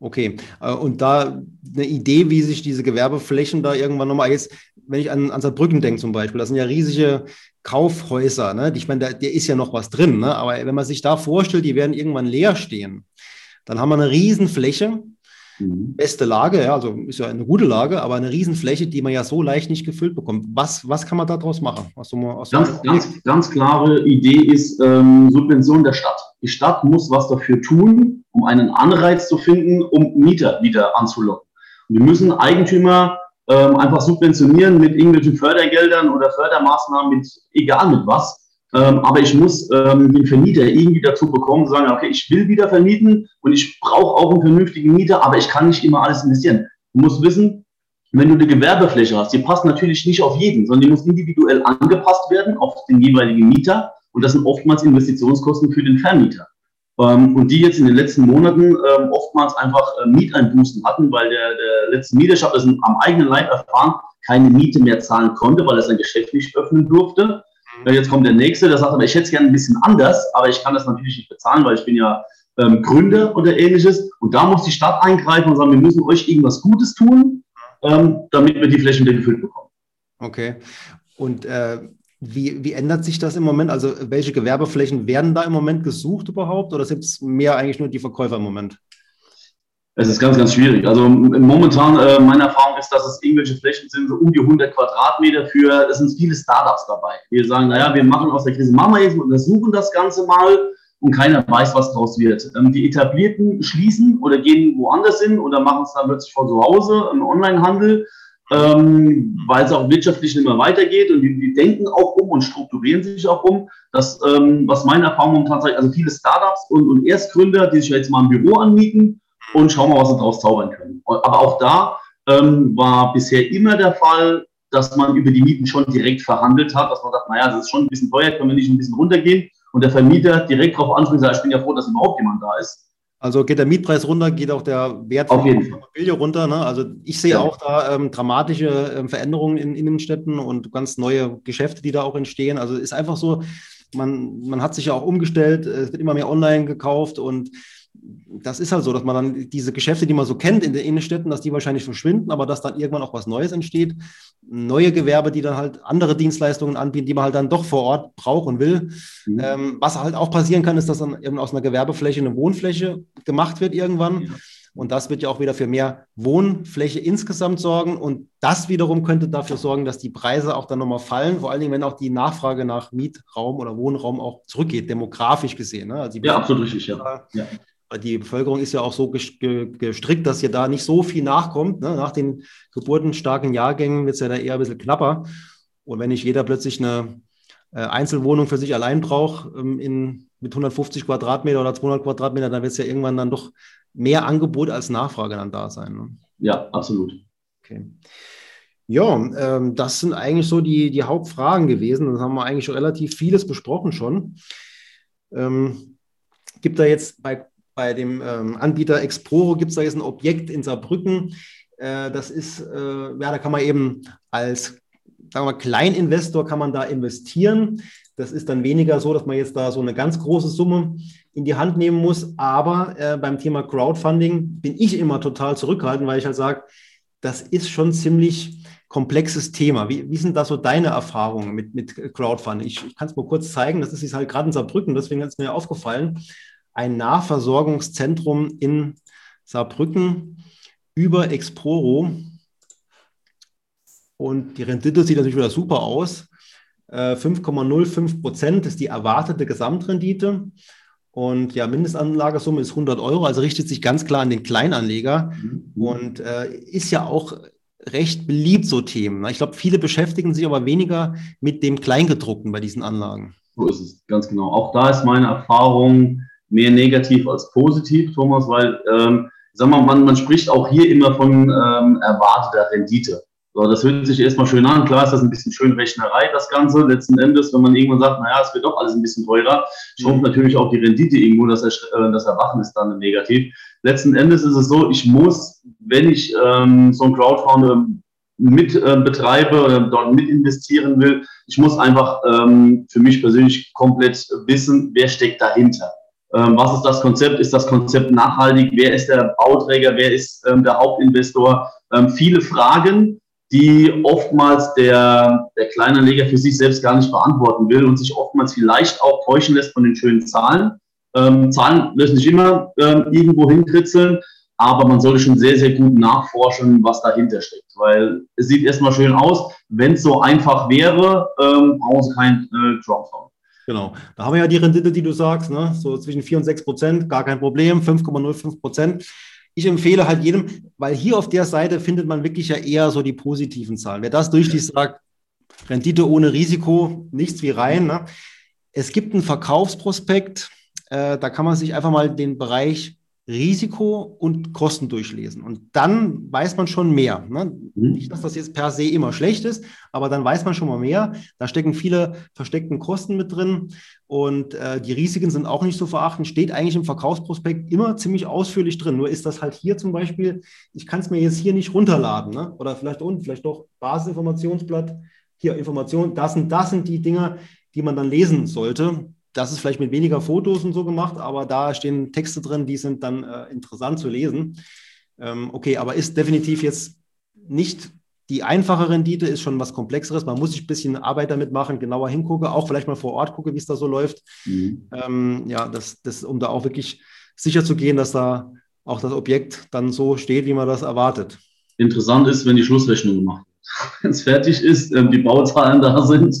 Okay, äh, und da eine Idee, wie sich diese Gewerbeflächen da irgendwann nochmal jetzt, wenn ich an, an Saarbrücken denke zum Beispiel, das sind ja riesige Kaufhäuser, ne? Ich meine, da der ist ja noch was drin, ne? aber wenn man sich da vorstellt, die werden irgendwann leer stehen, dann haben wir eine Riesenfläche, Mhm. Beste Lage, ja, also ist ja eine gute Lage, aber eine Riesenfläche, die man ja so leicht nicht gefüllt bekommt. Was, was kann man daraus machen? Aus aus ganz, ganz, ganz klare Idee ist ähm, Subvention der Stadt. Die Stadt muss was dafür tun, um einen Anreiz zu finden, um Mieter wieder anzulocken. Und wir müssen Eigentümer ähm, einfach subventionieren mit irgendwelchen Fördergeldern oder Fördermaßnahmen, mit egal mit was, ähm, aber ich muss ähm, den Vermieter irgendwie dazu bekommen, zu sagen, okay, ich will wieder vermieten und ich brauche auch einen vernünftigen Mieter, aber ich kann nicht immer alles investieren. Du musst wissen, wenn du eine Gewerbefläche hast, die passt natürlich nicht auf jeden, sondern die muss individuell angepasst werden auf den jeweiligen Mieter. Und das sind oftmals Investitionskosten für den Vermieter. Ähm, und die jetzt in den letzten Monaten ähm, oftmals einfach äh, Mieteinbußen hatten, weil der, der letzte Mieter, ich habe das am eigenen Leib erfahren, keine Miete mehr zahlen konnte, weil er sein Geschäft nicht öffnen durfte. Mhm. Jetzt kommt der nächste, der sagt aber, ich hätte es gerne ein bisschen anders, aber ich kann das natürlich nicht bezahlen, weil ich bin ja ähm, Gründer oder ähnliches. Und da muss die Stadt eingreifen und sagen, wir müssen euch irgendwas Gutes tun, ähm, damit wir die Flächen wieder gefüllt bekommen. Okay. Und äh, wie, wie ändert sich das im Moment? Also welche Gewerbeflächen werden da im Moment gesucht überhaupt oder sind es mehr eigentlich nur die Verkäufer im Moment? Es ist ganz, ganz schwierig. Also momentan, äh, meine Erfahrung ist, dass es irgendwelche Flächen sind, so um die 100 Quadratmeter für, es sind viele Startups dabei. Wir sagen, naja, wir machen aus der Krise, machen wir jetzt, wir untersuchen das Ganze mal und keiner weiß, was daraus wird. Ähm, die Etablierten schließen oder gehen woanders hin oder machen es dann plötzlich von zu Hause, im Onlinehandel. Ähm, weil es auch wirtschaftlich immer weitergeht und die, die, denken auch um und strukturieren sich auch um. Das, ähm, was meine Erfahrung momentan zeigt, also viele Startups und, und Erstgründer, die sich jetzt mal ein Büro anmieten und schauen mal, was sie daraus zaubern können. Aber auch da ähm, war bisher immer der Fall, dass man über die Mieten schon direkt verhandelt hat, dass man sagt, naja, das ist schon ein bisschen teuer, können wir nicht ein bisschen runtergehen? Und der Vermieter direkt darauf anspricht, sagt, ich bin ja froh, dass überhaupt jemand da ist. Also geht der Mietpreis runter, geht auch der Wert von der Immobilie runter. Ne? Also ich sehe ja. auch da ähm, dramatische ähm, Veränderungen in Innenstädten und ganz neue Geschäfte, die da auch entstehen. Also ist einfach so, man, man hat sich ja auch umgestellt, es wird immer mehr online gekauft und das ist halt so, dass man dann diese Geschäfte, die man so kennt in den Innenstädten, dass die wahrscheinlich verschwinden, aber dass dann irgendwann auch was Neues entsteht. Neue Gewerbe, die dann halt andere Dienstleistungen anbieten, die man halt dann doch vor Ort brauchen will. Mhm. Ähm, was halt auch passieren kann, ist, dass dann eben aus einer Gewerbefläche eine Wohnfläche gemacht wird irgendwann. Ja. Und das wird ja auch wieder für mehr Wohnfläche insgesamt sorgen. Und das wiederum könnte dafür sorgen, dass die Preise auch dann nochmal fallen. Vor allen Dingen, wenn auch die Nachfrage nach Mietraum oder Wohnraum auch zurückgeht, demografisch gesehen. Ne? Also ja, absolut richtig, ja. ja die Bevölkerung ist ja auch so gestrickt, dass hier da nicht so viel nachkommt. Ne? Nach den geburtenstarken Jahrgängen wird es ja da eher ein bisschen knapper. Und wenn nicht jeder plötzlich eine äh, Einzelwohnung für sich allein braucht, ähm, in, mit 150 Quadratmeter oder 200 Quadratmeter, dann wird es ja irgendwann dann doch mehr Angebot als Nachfrage dann da sein. Ne? Ja, absolut. Okay. Ja, ähm, das sind eigentlich so die, die Hauptfragen gewesen. Das haben wir eigentlich schon relativ vieles besprochen schon. Ähm, gibt da jetzt bei bei dem ähm, Anbieter Exporo gibt es da jetzt ein Objekt in Saarbrücken. Äh, das ist, äh, ja, da kann man eben als sagen wir, Kleininvestor kann man da investieren. Das ist dann weniger so, dass man jetzt da so eine ganz große Summe in die Hand nehmen muss. Aber äh, beim Thema Crowdfunding bin ich immer total zurückhaltend, weil ich halt sage, das ist schon ziemlich komplexes Thema. Wie, wie sind da so deine Erfahrungen mit, mit Crowdfunding? Ich, ich kann es mal kurz zeigen. Das ist halt gerade in Saarbrücken, deswegen ist mir aufgefallen ein Nahversorgungszentrum in Saarbrücken über Exporo. Und die Rendite sieht natürlich wieder super aus. 5,05 äh, Prozent ist die erwartete Gesamtrendite. Und ja, Mindestanlagesumme ist 100 Euro, also richtet sich ganz klar an den Kleinanleger mhm. und äh, ist ja auch recht beliebt, so Themen. Ich glaube, viele beschäftigen sich aber weniger mit dem Kleingedruckten bei diesen Anlagen. So ist es, ganz genau. Auch da ist meine Erfahrung, mehr negativ als positiv, Thomas, weil, ähm, sag mal, man, man spricht auch hier immer von ähm, erwarteter Rendite. So, das hört sich erstmal schön an. Klar ist das ein bisschen schön Rechnerei, das Ganze. Letzten Endes, wenn man irgendwann sagt, naja, es wird doch alles ein bisschen teurer, schrumpft natürlich auch die Rendite irgendwo, das, äh, das Erwachen ist dann negativ. Letzten Endes ist es so, ich muss, wenn ich ähm, so ein Crowdfunding mit äh, betreibe oder dort mit investieren will, ich muss einfach ähm, für mich persönlich komplett wissen, wer steckt dahinter. Ähm, was ist das Konzept? Ist das Konzept nachhaltig? Wer ist der Bauträger? Wer ist ähm, der Hauptinvestor? Ähm, viele Fragen, die oftmals der, der Kleinanleger für sich selbst gar nicht beantworten will und sich oftmals vielleicht auch täuschen lässt von den schönen Zahlen. Ähm, Zahlen lösen sich immer ähm, irgendwo hinkritzeln, aber man sollte schon sehr, sehr gut nachforschen, was dahinter steckt, weil es sieht erstmal schön aus. Wenn es so einfach wäre, ähm, brauchen Sie kein äh, Crowdfunding. Genau. Da haben wir ja die Rendite, die du sagst, ne? so zwischen 4 und 6 Prozent, gar kein Problem, 5,05 Prozent. Ich empfehle halt jedem, weil hier auf der Seite findet man wirklich ja eher so die positiven Zahlen. Wer das durchliest, sagt, Rendite ohne Risiko, nichts wie rein. Ne? Es gibt einen Verkaufsprospekt, äh, da kann man sich einfach mal den Bereich Risiko und Kosten durchlesen. Und dann weiß man schon mehr. Ne? Mhm. Nicht, dass das jetzt per se immer schlecht ist, aber dann weiß man schon mal mehr. Da stecken viele versteckten Kosten mit drin und äh, die Risiken sind auch nicht zu verachten. Steht eigentlich im Verkaufsprospekt immer ziemlich ausführlich drin. Nur ist das halt hier zum Beispiel, ich kann es mir jetzt hier nicht runterladen. Ne? Oder vielleicht unten, vielleicht doch Basisinformationsblatt. Hier Informationen, das sind, das sind die Dinge, die man dann lesen sollte das ist vielleicht mit weniger Fotos und so gemacht, aber da stehen Texte drin, die sind dann äh, interessant zu lesen. Ähm, okay, aber ist definitiv jetzt nicht die einfache Rendite, ist schon was Komplexeres. Man muss sich ein bisschen Arbeit damit machen, genauer hingucke, auch vielleicht mal vor Ort gucke, wie es da so läuft. Mhm. Ähm, ja, das, das, um da auch wirklich sicher zu gehen, dass da auch das Objekt dann so steht, wie man das erwartet. Interessant ist, wenn die Schlussrechnung gemacht wird. [laughs] Wenn es fertig ist, ähm, die Bauzahlen da sind,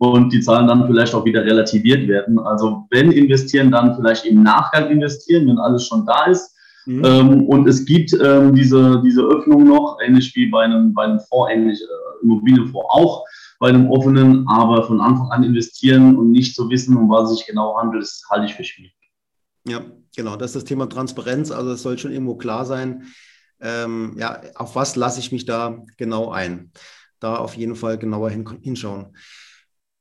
und die Zahlen dann vielleicht auch wieder relativiert werden. Also wenn investieren, dann vielleicht im Nachgang investieren, wenn alles schon da ist. Mhm. Ähm, und es gibt ähm, diese, diese Öffnung noch, ähnlich wie bei einem, bei einem Fonds, ähnlich äh, Immobilienfonds auch, bei einem offenen, aber von Anfang an investieren und nicht zu wissen, um was es sich genau handelt, das halte ich für schwierig. Ja, genau, das ist das Thema Transparenz. Also es soll schon irgendwo klar sein, ähm, ja, auf was lasse ich mich da genau ein. Da auf jeden Fall genauer hin, hinschauen.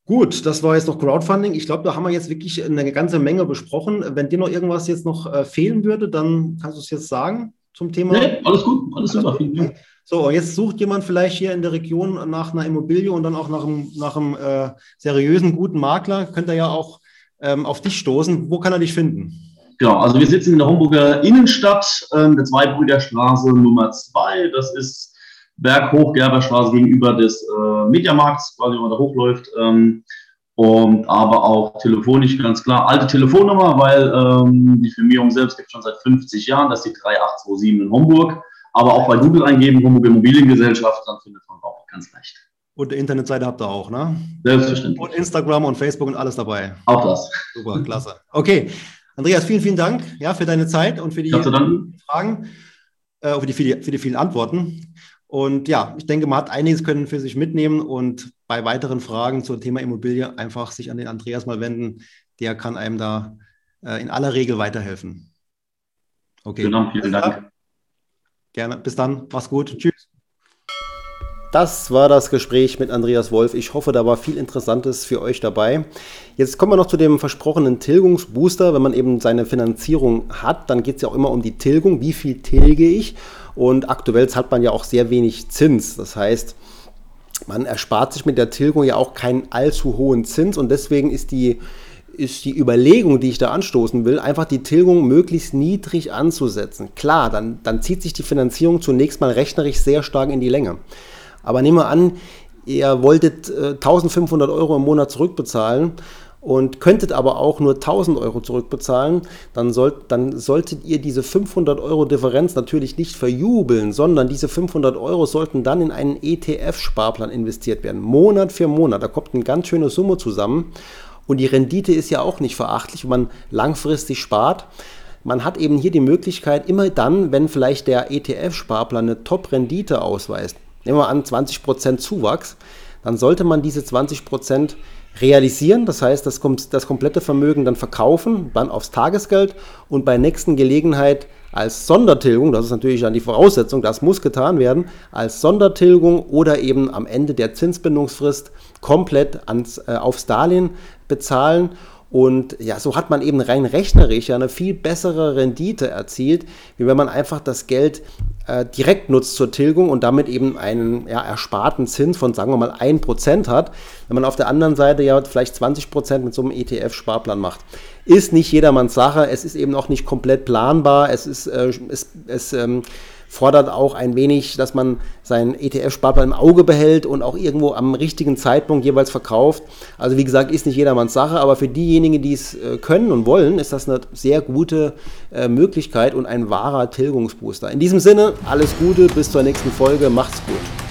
Gut, das war jetzt noch Crowdfunding. Ich glaube, da haben wir jetzt wirklich eine ganze Menge besprochen. Wenn dir noch irgendwas jetzt noch äh, fehlen würde, dann kannst du es jetzt sagen zum Thema. Nee, alles gut, alles, super. So, und jetzt sucht jemand vielleicht hier in der Region nach einer Immobilie und dann auch nach einem, nach einem äh, seriösen, guten Makler. Könnte er ja auch ähm, auf dich stoßen. Wo kann er dich finden? Genau, also wir sitzen in der Homburger Innenstadt, äh, der Zweibrüderstraße Nummer zwei. Das ist Berghochgerberstraße gegenüber des äh, Mediamarkts, quasi, wenn man da hochläuft. Ähm, und aber auch telefonisch ganz klar. Alte Telefonnummer, weil ähm, die Firmierung selbst gibt es schon seit 50 Jahren. Das ist die 3827 in Homburg. Aber auch bei Google eingeben, Homburg Immobiliengesellschaft, dann findet man auch ganz leicht. Und eine Internetseite habt ihr auch, ne? Selbstverständlich. Und Instagram und Facebook und alles dabei. Auch das. Super, klasse. Okay. Andreas, vielen, vielen Dank ja, für deine Zeit und für die Fragen, äh, die, für, die, für die vielen Antworten. Und ja, ich denke, man hat einiges können für sich mitnehmen und bei weiteren Fragen zum Thema Immobilie einfach sich an den Andreas mal wenden. Der kann einem da äh, in aller Regel weiterhelfen. Okay. Genau, vielen Dank. Gerne. Bis dann. Mach's gut. Tschüss. Das war das Gespräch mit Andreas Wolf. Ich hoffe, da war viel Interessantes für euch dabei. Jetzt kommen wir noch zu dem versprochenen Tilgungsbooster. Wenn man eben seine Finanzierung hat, dann geht es ja auch immer um die Tilgung. Wie viel tilge ich? Und aktuell zahlt man ja auch sehr wenig Zins. Das heißt, man erspart sich mit der Tilgung ja auch keinen allzu hohen Zins und deswegen ist die ist die Überlegung, die ich da anstoßen will, einfach die Tilgung möglichst niedrig anzusetzen. Klar, dann, dann zieht sich die Finanzierung zunächst mal rechnerisch sehr stark in die Länge. Aber nehmen wir an, ihr wolltet äh, 1500 Euro im Monat zurückbezahlen und könntet aber auch nur 1000 Euro zurückbezahlen, dann, sollt, dann solltet ihr diese 500 Euro Differenz natürlich nicht verjubeln, sondern diese 500 Euro sollten dann in einen ETF-Sparplan investiert werden, Monat für Monat. Da kommt eine ganz schöne Summe zusammen und die Rendite ist ja auch nicht verachtlich, wenn man langfristig spart. Man hat eben hier die Möglichkeit, immer dann, wenn vielleicht der ETF-Sparplan eine Top-Rendite ausweist, nehmen wir an 20% Zuwachs, dann sollte man diese 20% realisieren, das heißt, das, das komplette Vermögen dann verkaufen, dann aufs Tagesgeld und bei nächsten Gelegenheit als Sondertilgung, das ist natürlich dann die Voraussetzung, das muss getan werden, als Sondertilgung oder eben am Ende der Zinsbindungsfrist komplett ans, äh, aufs Darlehen bezahlen und ja, so hat man eben rein rechnerisch eine viel bessere Rendite erzielt, wie wenn man einfach das Geld äh, direkt nutzt zur Tilgung und damit eben einen ja, ersparten Zins von, sagen wir mal, 1% hat. Wenn man auf der anderen Seite ja vielleicht 20% mit so einem ETF-Sparplan macht. Ist nicht jedermanns Sache, es ist eben auch nicht komplett planbar, es ist, äh, es, es ähm, fordert auch ein wenig, dass man seinen ETF-Sparplan im Auge behält und auch irgendwo am richtigen Zeitpunkt jeweils verkauft. Also wie gesagt, ist nicht jedermanns Sache, aber für diejenigen, die es äh, können und wollen, ist das eine sehr gute äh, Möglichkeit und ein wahrer Tilgungsbooster. In diesem Sinne, alles Gute, bis zur nächsten Folge, macht's gut.